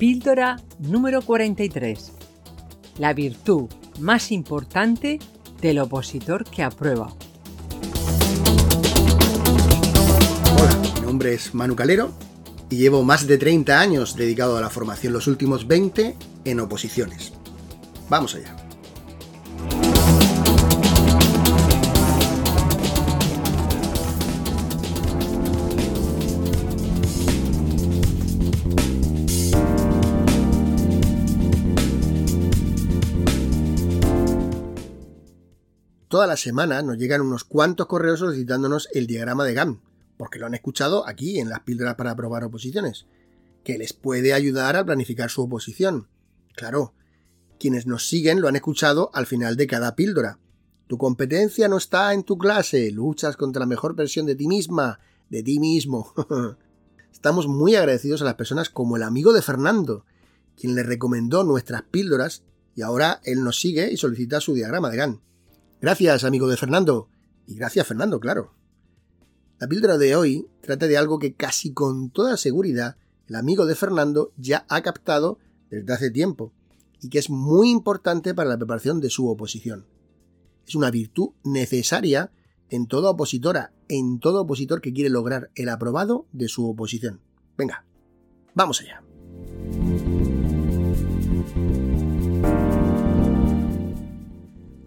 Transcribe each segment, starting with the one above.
Píldora número 43. La virtud más importante del opositor que aprueba. Hola, mi nombre es Manu Calero y llevo más de 30 años dedicado a la formación, los últimos 20 en oposiciones. Vamos allá. La semana nos llegan unos cuantos correos solicitándonos el diagrama de GAN, porque lo han escuchado aquí en las píldoras para aprobar oposiciones, que les puede ayudar a planificar su oposición. Claro, quienes nos siguen lo han escuchado al final de cada píldora. Tu competencia no está en tu clase, luchas contra la mejor versión de ti misma, de ti mismo. Estamos muy agradecidos a las personas como el amigo de Fernando, quien le recomendó nuestras píldoras y ahora él nos sigue y solicita su diagrama de GAN. Gracias, amigo de Fernando. Y gracias, Fernando, claro. La píldora de hoy trata de algo que casi con toda seguridad el amigo de Fernando ya ha captado desde hace tiempo y que es muy importante para la preparación de su oposición. Es una virtud necesaria en toda opositora, en todo opositor que quiere lograr el aprobado de su oposición. Venga, vamos allá.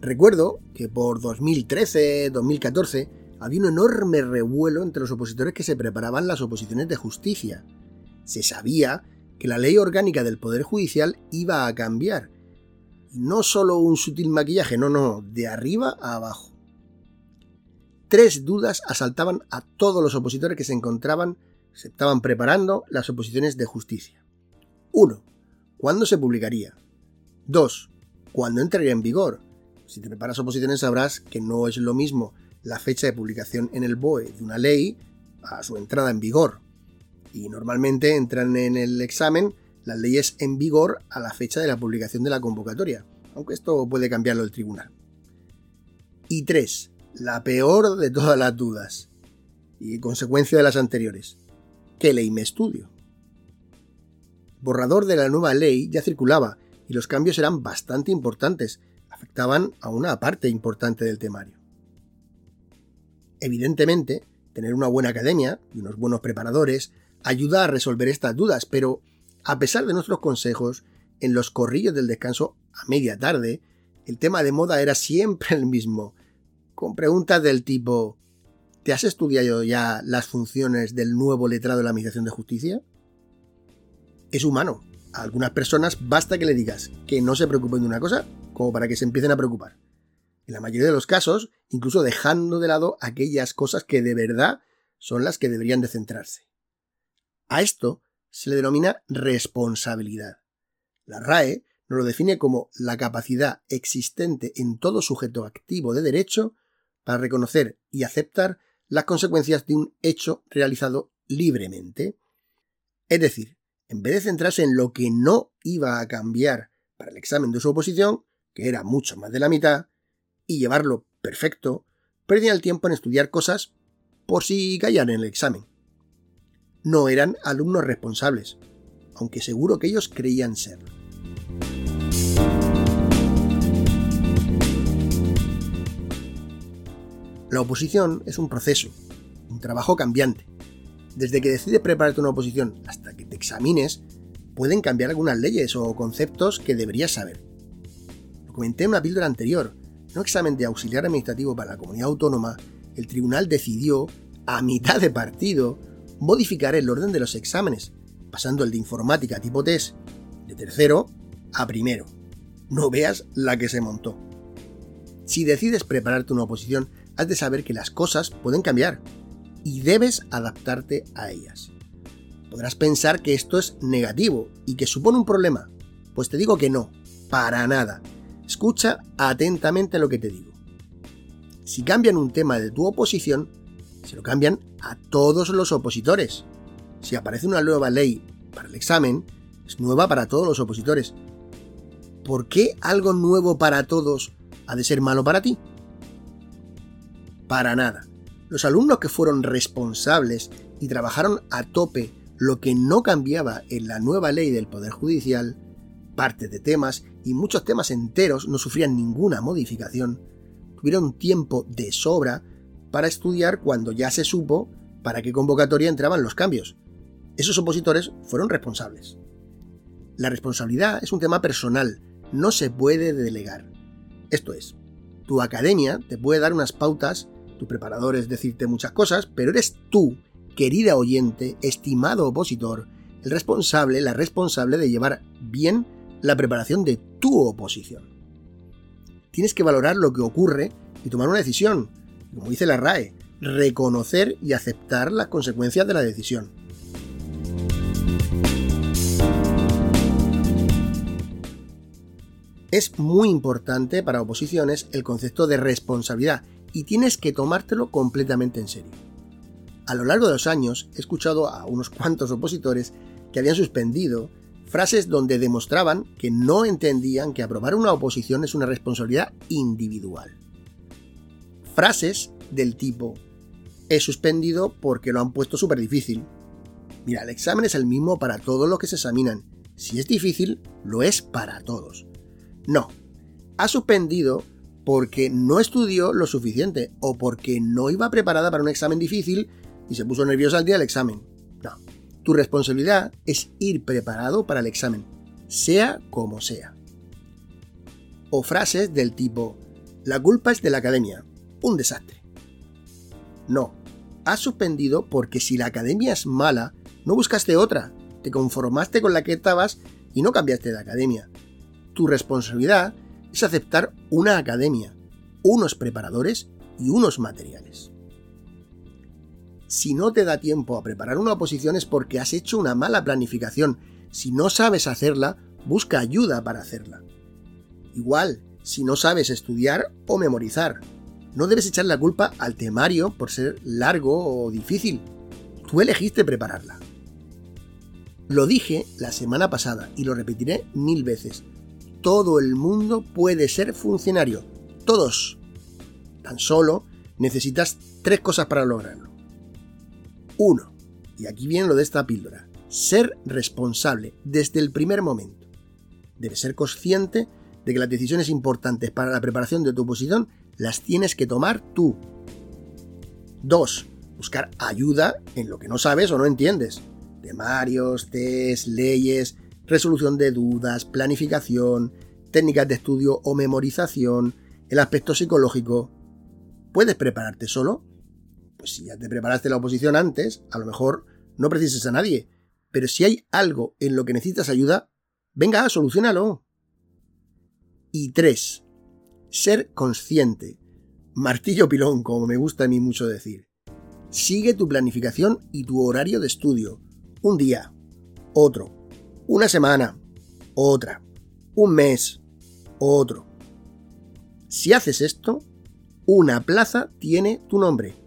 Recuerdo que por 2013-2014 había un enorme revuelo entre los opositores que se preparaban las oposiciones de justicia. Se sabía que la ley orgánica del Poder Judicial iba a cambiar. No solo un sutil maquillaje, no, no, de arriba a abajo. Tres dudas asaltaban a todos los opositores que se encontraban, se estaban preparando las oposiciones de justicia. 1. ¿Cuándo se publicaría? 2. ¿Cuándo entraría en vigor? Si te preparas oposiciones sabrás que no es lo mismo la fecha de publicación en el BOE de una ley a su entrada en vigor. Y normalmente entran en el examen las leyes en vigor a la fecha de la publicación de la convocatoria, aunque esto puede cambiarlo el tribunal. Y 3. La peor de todas las dudas, y consecuencia de las anteriores. ¿Qué ley me estudio? Borrador de la nueva ley ya circulaba y los cambios eran bastante importantes, afectaban a una parte importante del temario. Evidentemente, tener una buena academia y unos buenos preparadores ayuda a resolver estas dudas, pero a pesar de nuestros consejos, en los corrillos del descanso a media tarde, el tema de moda era siempre el mismo, con preguntas del tipo ¿Te has estudiado ya las funciones del nuevo letrado de la Administración de Justicia? Es humano. A algunas personas basta que le digas que no se preocupen de una cosa como para que se empiecen a preocupar. En la mayoría de los casos, incluso dejando de lado aquellas cosas que de verdad son las que deberían de centrarse. A esto se le denomina responsabilidad. La RAE nos lo define como la capacidad existente en todo sujeto activo de derecho para reconocer y aceptar las consecuencias de un hecho realizado libremente. Es decir, en vez de centrarse en lo que no iba a cambiar para el examen de su oposición, que era mucho más de la mitad, y llevarlo perfecto, perdían el tiempo en estudiar cosas por si caían en el examen. No eran alumnos responsables, aunque seguro que ellos creían ser. La oposición es un proceso, un trabajo cambiante. Desde que decides prepararte una oposición hasta que te examines, pueden cambiar algunas leyes o conceptos que deberías saber comenté en una píldora anterior, en un examen de auxiliar administrativo para la comunidad autónoma, el tribunal decidió, a mitad de partido, modificar el orden de los exámenes, pasando el de informática tipo test de tercero a primero. No veas la que se montó. Si decides prepararte una oposición, has de saber que las cosas pueden cambiar. y debes adaptarte a ellas. Podrás pensar que esto es negativo y que supone un problema. Pues te digo que no, para nada. Escucha atentamente lo que te digo. Si cambian un tema de tu oposición, se lo cambian a todos los opositores. Si aparece una nueva ley para el examen, es nueva para todos los opositores. ¿Por qué algo nuevo para todos ha de ser malo para ti? Para nada. Los alumnos que fueron responsables y trabajaron a tope lo que no cambiaba en la nueva ley del Poder Judicial, parte de temas y muchos temas enteros no sufrían ninguna modificación, tuvieron tiempo de sobra para estudiar cuando ya se supo para qué convocatoria entraban los cambios. Esos opositores fueron responsables. La responsabilidad es un tema personal, no se puede delegar. Esto es, tu academia te puede dar unas pautas, tu preparador es decirte muchas cosas, pero eres tú, querida oyente, estimado opositor, el responsable, la responsable de llevar bien la preparación de tu oposición. Tienes que valorar lo que ocurre y tomar una decisión, como dice la RAE, reconocer y aceptar las consecuencias de la decisión. Es muy importante para oposiciones el concepto de responsabilidad y tienes que tomártelo completamente en serio. A lo largo de los años he escuchado a unos cuantos opositores que habían suspendido frases donde demostraban que no entendían que aprobar una oposición es una responsabilidad individual. Frases del tipo, he suspendido porque lo han puesto súper difícil. Mira, el examen es el mismo para todos los que se examinan. Si es difícil, lo es para todos. No. Ha suspendido porque no estudió lo suficiente o porque no iba preparada para un examen difícil y se puso nerviosa al día del examen. Tu responsabilidad es ir preparado para el examen, sea como sea. O frases del tipo, la culpa es de la academia, un desastre. No, has suspendido porque si la academia es mala, no buscaste otra, te conformaste con la que estabas y no cambiaste de academia tu responsabilidad es aceptar una academia, unos preparadores y unos materiales. Si no te da tiempo a preparar una oposición es porque has hecho una mala planificación. Si no sabes hacerla, busca ayuda para hacerla. Igual, si no sabes estudiar o memorizar, no debes echar la culpa al temario por ser largo o difícil. Tú elegiste prepararla. Lo dije la semana pasada y lo repetiré mil veces todo el mundo puede ser funcionario. Todos. Tan solo necesitas tres cosas para lograrlo. Uno, y aquí viene lo de esta píldora, ser responsable desde el primer momento. Debes ser consciente de que las decisiones importantes para la preparación de tu oposición las tienes que tomar tú. Dos, buscar ayuda en lo que no sabes o no entiendes. Temarios, test, leyes, resolución de dudas, planificación, técnicas de estudio o memorización, el aspecto psicológico. ¿Puedes prepararte solo? Pues si ya te preparaste la oposición antes, a lo mejor no precisas a nadie, pero si hay algo en lo que necesitas ayuda, venga, solucionalo. Y 3. Ser consciente. Martillo pilón, como me gusta a mí mucho decir. Sigue tu planificación y tu horario de estudio. Un día, otro, una semana, otra, un mes, otro. Si haces esto, una plaza tiene tu nombre.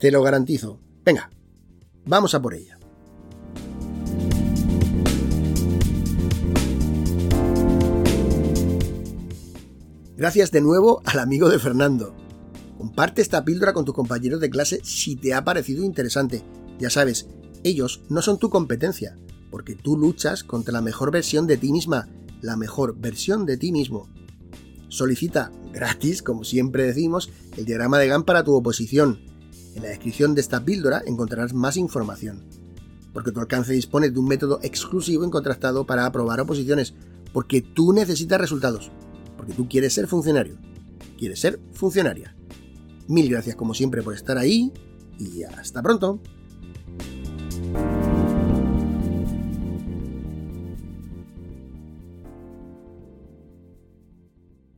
Te lo garantizo. Venga, vamos a por ella. Gracias de nuevo al amigo de Fernando. Comparte esta píldora con tus compañeros de clase si te ha parecido interesante. Ya sabes, ellos no son tu competencia, porque tú luchas contra la mejor versión de ti misma, la mejor versión de ti mismo. Solicita gratis, como siempre decimos, el diagrama de GAN para tu oposición. En la descripción de esta píldora encontrarás más información. Porque tu alcance dispone de un método exclusivo y para aprobar oposiciones, porque tú necesitas resultados, porque tú quieres ser funcionario, quieres ser funcionaria. Mil gracias como siempre por estar ahí y hasta pronto.